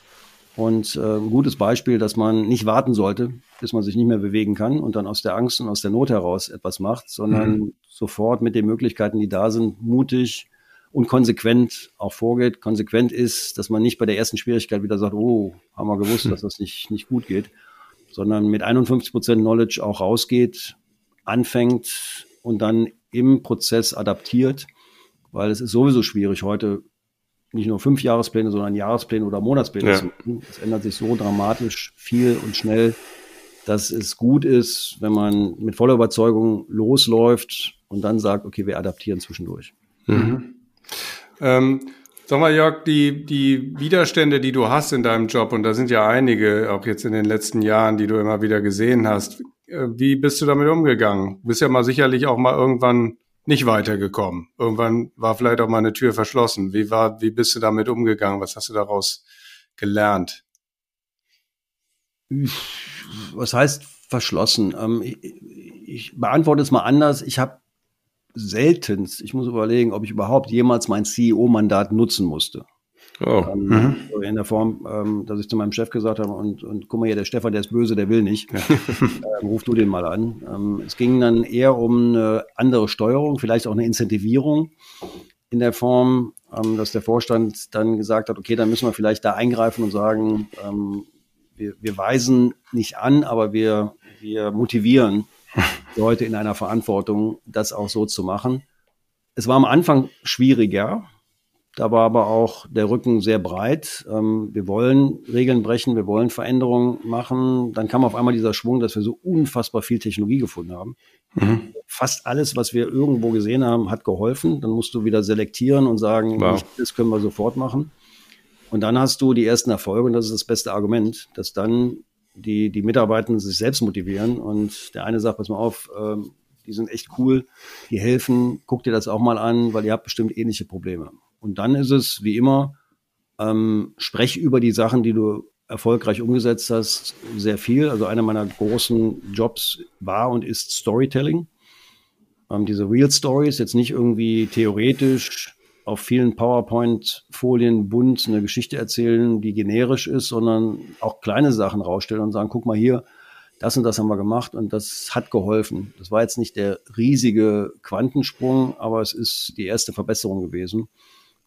Und äh, ein gutes Beispiel, dass man nicht warten sollte, bis man sich nicht mehr bewegen kann und dann aus der Angst und aus der Not heraus etwas macht, sondern mhm. sofort mit den Möglichkeiten, die da sind, mutig und konsequent auch vorgeht. Konsequent ist, dass man nicht bei der ersten Schwierigkeit wieder sagt, oh, haben wir gewusst, mhm. dass das nicht, nicht gut geht, sondern mit 51 Prozent Knowledge auch rausgeht, anfängt und dann im Prozess adaptiert, weil es ist sowieso schwierig heute nicht nur fünf Jahrespläne, sondern Jahrespläne oder Monatspläne ja. zu machen. Es ändert sich so dramatisch viel und schnell, dass es gut ist, wenn man mit voller Überzeugung losläuft und dann sagt, okay, wir adaptieren zwischendurch. Mhm. Ähm, sag mal, Jörg, die, die Widerstände, die du hast in deinem Job, und da sind ja einige, auch jetzt in den letzten Jahren, die du immer wieder gesehen hast, äh, wie bist du damit umgegangen? Du bist ja mal sicherlich auch mal irgendwann nicht weitergekommen. Irgendwann war vielleicht auch mal eine Tür verschlossen. Wie war, wie bist du damit umgegangen? Was hast du daraus gelernt? Was heißt verschlossen? Ähm, ich, ich beantworte es mal anders. Ich habe seltenst, ich muss überlegen, ob ich überhaupt jemals mein CEO-Mandat nutzen musste. Oh. Ähm, mhm. In der Form, ähm, dass ich zu meinem Chef gesagt habe, und, und guck mal hier, der Stefan, der ist böse, der will nicht. ähm, ruf du den mal an. Ähm, es ging dann eher um eine andere Steuerung, vielleicht auch eine Incentivierung in der Form, ähm, dass der Vorstand dann gesagt hat, okay, dann müssen wir vielleicht da eingreifen und sagen, ähm, wir, wir weisen nicht an, aber wir, wir motivieren Leute in einer Verantwortung, das auch so zu machen. Es war am Anfang schwieriger, da war aber auch der Rücken sehr breit. Ähm, wir wollen Regeln brechen, wir wollen Veränderungen machen. Dann kam auf einmal dieser Schwung, dass wir so unfassbar viel Technologie gefunden haben. Mhm. Fast alles, was wir irgendwo gesehen haben, hat geholfen. Dann musst du wieder selektieren und sagen, wow. das können wir sofort machen. Und dann hast du die ersten Erfolge und das ist das beste Argument, dass dann die, die Mitarbeitenden sich selbst motivieren und der eine sagt, pass mal auf, ähm, die sind echt cool, die helfen, guck dir das auch mal an, weil ihr habt bestimmt ähnliche Probleme. Und dann ist es wie immer, ähm, sprech über die Sachen, die du erfolgreich umgesetzt hast, sehr viel. Also einer meiner großen Jobs war und ist Storytelling. Ähm, diese Real Stories, jetzt nicht irgendwie theoretisch auf vielen PowerPoint-Folien bunt eine Geschichte erzählen, die generisch ist, sondern auch kleine Sachen rausstellen und sagen, guck mal hier, das und das haben wir gemacht und das hat geholfen. Das war jetzt nicht der riesige Quantensprung, aber es ist die erste Verbesserung gewesen.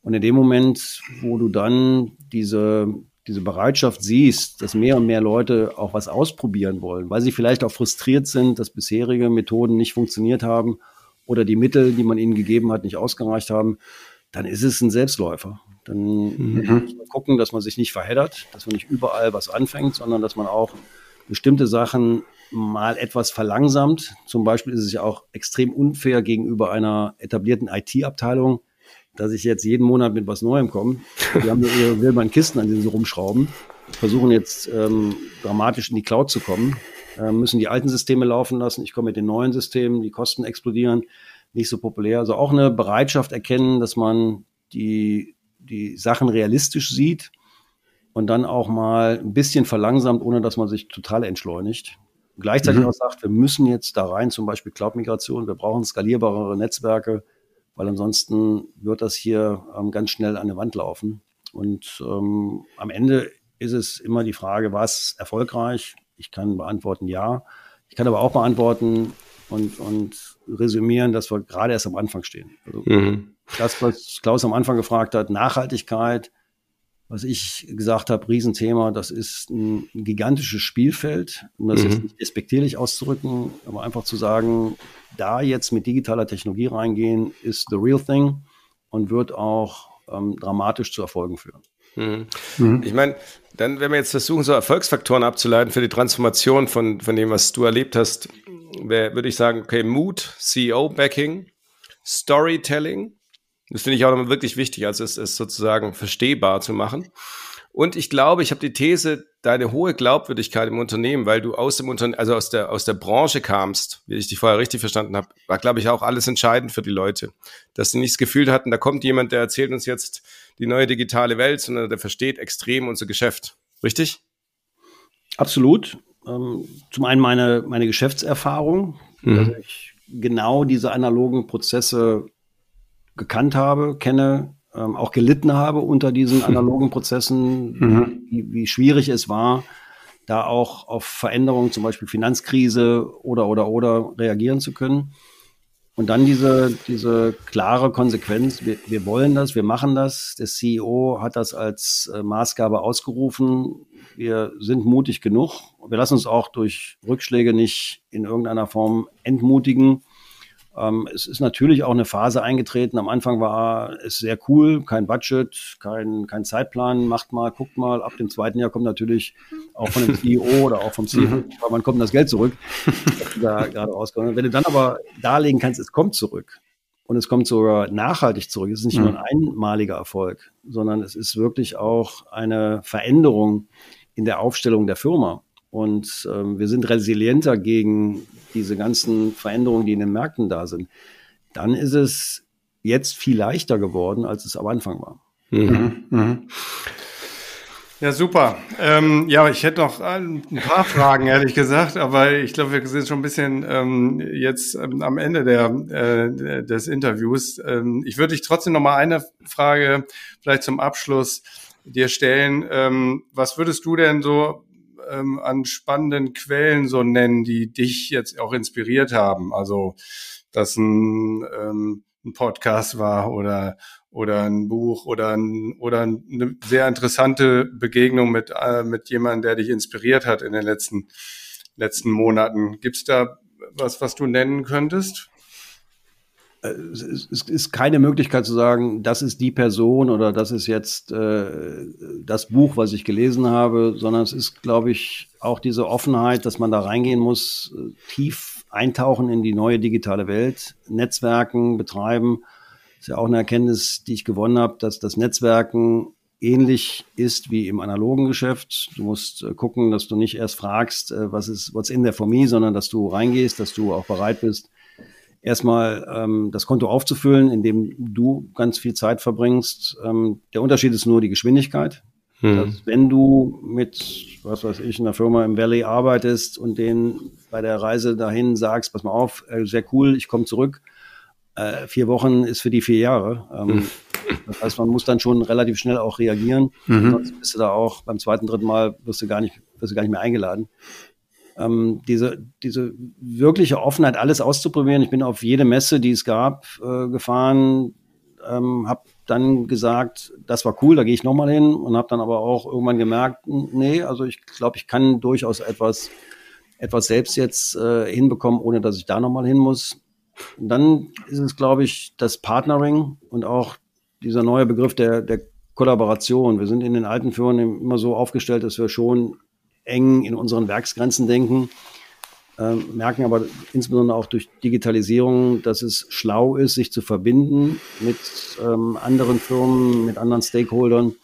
Und in dem Moment, wo du dann diese, diese Bereitschaft siehst, dass mehr und mehr Leute auch was ausprobieren wollen, weil sie vielleicht auch frustriert sind, dass bisherige Methoden nicht funktioniert haben oder die Mittel, die man ihnen gegeben hat, nicht ausgereicht haben, dann ist es ein Selbstläufer. Dann mhm. muss man gucken, dass man sich nicht verheddert, dass man nicht überall was anfängt, sondern dass man auch bestimmte Sachen mal etwas verlangsamt. Zum Beispiel ist es ja auch extrem unfair gegenüber einer etablierten IT-Abteilung, dass ich jetzt jeden Monat mit was Neuem komme. Wir haben ihre silbernen Kisten, an denen sie rumschrauben, versuchen jetzt ähm, dramatisch in die Cloud zu kommen, äh, müssen die alten Systeme laufen lassen. Ich komme mit den neuen Systemen, die Kosten explodieren, nicht so populär. Also auch eine Bereitschaft erkennen, dass man die, die Sachen realistisch sieht und dann auch mal ein bisschen verlangsamt, ohne dass man sich total entschleunigt. Gleichzeitig mhm. auch sagt, wir müssen jetzt da rein, zum Beispiel Cloud-Migration, wir brauchen skalierbare Netzwerke, weil ansonsten wird das hier ähm, ganz schnell an der Wand laufen. Und ähm, am Ende ist es immer die Frage, was erfolgreich? Ich kann beantworten, ja. Ich kann aber auch beantworten und, und resümieren, dass wir gerade erst am Anfang stehen. Also mhm. Das, was Klaus am Anfang gefragt hat, Nachhaltigkeit, was ich gesagt habe, Riesenthema, das ist ein, gigantisches Spielfeld, um das mhm. jetzt nicht despektierlich auszudrücken, aber einfach zu sagen, da jetzt mit digitaler Technologie reingehen, ist the real thing und wird auch ähm, dramatisch zu Erfolgen führen. Mhm. Mhm. Ich meine, dann, wenn wir jetzt versuchen, so Erfolgsfaktoren abzuleiten für die Transformation von, von dem, was du erlebt hast, würde ich sagen, okay, Mut, CEO-Backing, Storytelling, das finde ich auch nochmal wirklich wichtig, also es ist sozusagen verstehbar zu machen. Und ich glaube, ich habe die These, deine hohe Glaubwürdigkeit im Unternehmen, weil du aus dem Unternehmen, also aus der, aus der Branche kamst, wie ich dich vorher richtig verstanden habe, war, glaube ich, auch alles entscheidend für die Leute. Dass sie nicht das Gefühl hatten, da kommt jemand, der erzählt uns jetzt die neue digitale Welt, sondern der versteht extrem unser Geschäft. Richtig? Absolut. Ähm, zum einen meine, meine Geschäftserfahrung, mhm. dass ich genau diese analogen Prozesse gekannt habe, kenne, ähm, auch gelitten habe unter diesen analogen Prozessen, mhm. wie, wie schwierig es war, da auch auf Veränderungen, zum Beispiel Finanzkrise oder oder oder reagieren zu können. Und dann diese, diese klare Konsequenz, wir, wir wollen das, wir machen das. Der CEO hat das als äh, Maßgabe ausgerufen. Wir sind mutig genug. Wir lassen uns auch durch Rückschläge nicht in irgendeiner Form entmutigen. Ähm, es ist natürlich auch eine Phase eingetreten. Am Anfang war es sehr cool, kein Budget, kein, kein Zeitplan, macht mal, guckt mal. Ab dem zweiten Jahr kommt natürlich auch von dem CEO oder auch vom CEO, mhm. wann kommt das Geld zurück? da gerade rauskommt. Wenn du dann aber darlegen kannst, es kommt zurück und es kommt sogar nachhaltig zurück, es ist nicht mhm. nur ein einmaliger Erfolg, sondern es ist wirklich auch eine Veränderung in der Aufstellung der Firma. Und ähm, wir sind resilienter gegen diese ganzen Veränderungen, die in den Märkten da sind. Dann ist es jetzt viel leichter geworden, als es am Anfang war. Mhm. Mhm. Ja, super. Ähm, ja, ich hätte noch ein paar Fragen, ehrlich gesagt, aber ich glaube, wir sind schon ein bisschen ähm, jetzt ähm, am Ende der, äh, des Interviews. Ähm, ich würde dich trotzdem noch mal eine Frage vielleicht zum Abschluss dir stellen. Ähm, was würdest du denn so ähm, an spannenden Quellen so nennen, die dich jetzt auch inspiriert haben? Also, dass ein, ähm, ein Podcast war oder oder ein Buch oder ein, oder eine sehr interessante Begegnung mit äh, mit jemandem, der dich inspiriert hat in den letzten letzten Monaten. Gibt's da was, was du nennen könntest? Äh, es ist keine Möglichkeit zu sagen, das ist die Person oder das ist jetzt äh, das Buch, was ich gelesen habe, sondern es ist, glaube ich, auch diese Offenheit, dass man da reingehen muss, äh, tief eintauchen in die neue digitale Welt, Netzwerken betreiben. Das ist ja auch eine Erkenntnis, die ich gewonnen habe, dass das Netzwerken ähnlich ist wie im analogen Geschäft. Du musst äh, gucken, dass du nicht erst fragst, was ist, what's in there for me, sondern dass du reingehst, dass du auch bereit bist, erstmal ähm, das Konto aufzufüllen, indem du ganz viel Zeit verbringst. Ähm, der Unterschied ist nur die Geschwindigkeit. Hm. Dass, wenn du mit, was weiß ich, einer Firma im Valley arbeitest und denen bei der Reise dahin sagst, pass mal auf, äh, sehr cool, ich komme zurück. Äh, vier Wochen ist für die vier Jahre. Ähm, hm. Das heißt, man muss dann schon relativ schnell auch reagieren. Mhm. Sonst bist du da auch beim zweiten, dritten Mal wirst du gar nicht, wirst du gar nicht mehr eingeladen ähm, diese, diese wirkliche Offenheit, alles auszuprobieren. Ich bin auf jede Messe, die es gab, äh, gefahren, ähm, habe dann gesagt, das war cool, da gehe ich nochmal hin und habe dann aber auch irgendwann gemerkt, nee, also ich glaube, ich kann durchaus etwas, etwas selbst jetzt äh, hinbekommen, ohne dass ich da nochmal hin muss. Und dann ist es, glaube ich, das Partnering und auch dieser neue Begriff der, der Kollaboration. Wir sind in den alten Firmen immer so aufgestellt, dass wir schon eng in unseren Werksgrenzen denken, äh, merken aber insbesondere auch durch Digitalisierung, dass es schlau ist, sich zu verbinden mit ähm, anderen Firmen, mit anderen Stakeholdern.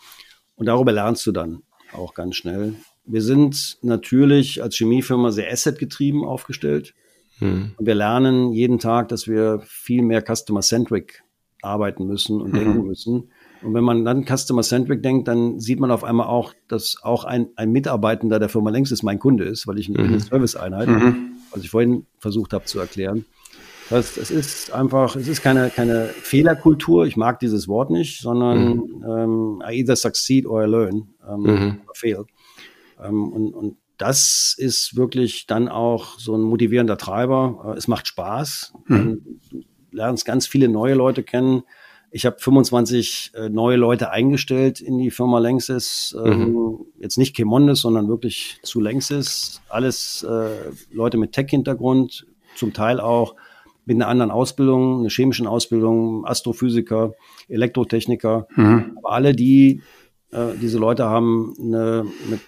Und darüber lernst du dann auch ganz schnell. Wir sind natürlich als Chemiefirma sehr asset-getrieben aufgestellt. Hm. Und wir lernen jeden Tag, dass wir viel mehr customer-centric arbeiten müssen und mhm. denken müssen. Und wenn man dann Customer-Centric denkt, dann sieht man auf einmal auch, dass auch ein, ein Mitarbeitender der Firma längst ist mein Kunde ist, weil ich eine mhm. Service-Einheit, mhm. was ich vorhin versucht habe zu erklären. Das, es ist einfach, es ist keine, keine Fehlerkultur, ich mag dieses Wort nicht, sondern mhm. ähm, I either succeed or I learn, ähm, mhm. or fail. Ähm, und, und das ist wirklich dann auch so ein motivierender Treiber. Äh, es macht Spaß. Mhm. Du lernst ganz viele neue Leute kennen. Ich habe 25 äh, neue Leute eingestellt in die Firma Längsys. Ähm, mhm. Jetzt nicht Chemondes, sondern wirklich zu Längsys. Alles äh, Leute mit Tech-Hintergrund, zum Teil auch mit einer anderen Ausbildung, einer chemischen Ausbildung, Astrophysiker, Elektrotechniker. Mhm. Aber alle die, äh, diese Leute haben eine, eine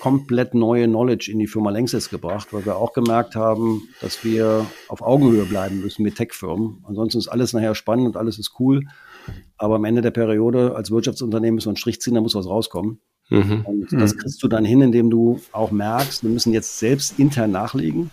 komplett neue Knowledge in die Firma Längsys gebracht, weil wir auch gemerkt haben, dass wir auf Augenhöhe bleiben müssen mit Tech-Firmen. Ansonsten ist alles nachher spannend und alles ist cool. Aber am Ende der Periode als Wirtschaftsunternehmen müssen wir einen Strich ziehen, da muss was rauskommen. Mhm. Und das mhm. kriegst du dann hin, indem du auch merkst, wir müssen jetzt selbst intern nachlegen,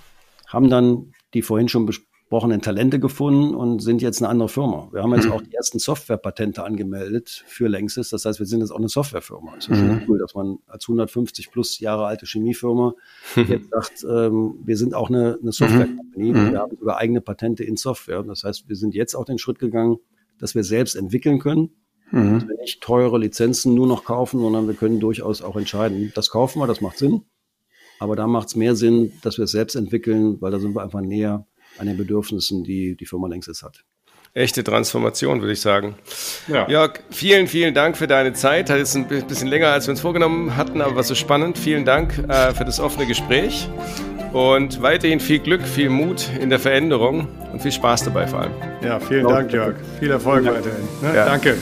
haben dann die vorhin schon besprochenen Talente gefunden und sind jetzt eine andere Firma. Wir haben jetzt mhm. auch die ersten Softwarepatente angemeldet für Längstes. Das heißt, wir sind jetzt auch eine Softwarefirma. Das ist mhm. schon cool, dass man als 150 plus Jahre alte Chemiefirma jetzt sagt, ähm, wir sind auch eine, eine Software-Company. Mhm. Wir haben sogar eigene Patente in Software. Das heißt, wir sind jetzt auch den Schritt gegangen, dass wir selbst entwickeln können. Mhm. Dass wir nicht teure Lizenzen nur noch kaufen, sondern wir können durchaus auch entscheiden, das kaufen wir, das macht Sinn. Aber da macht es mehr Sinn, dass wir es selbst entwickeln, weil da sind wir einfach näher an den Bedürfnissen, die die Firma Längstes hat. Echte Transformation, würde ich sagen. Ja. Jörg, vielen, vielen Dank für deine Zeit. Hat jetzt ein bisschen länger, als wir uns vorgenommen hatten, aber war so spannend. Vielen Dank äh, für das offene Gespräch und weiterhin viel Glück, viel Mut in der Veränderung und viel Spaß dabei vor allem. Ja, vielen Dank, Jörg. Viel Erfolg weiterhin. Ne? Ja. Danke.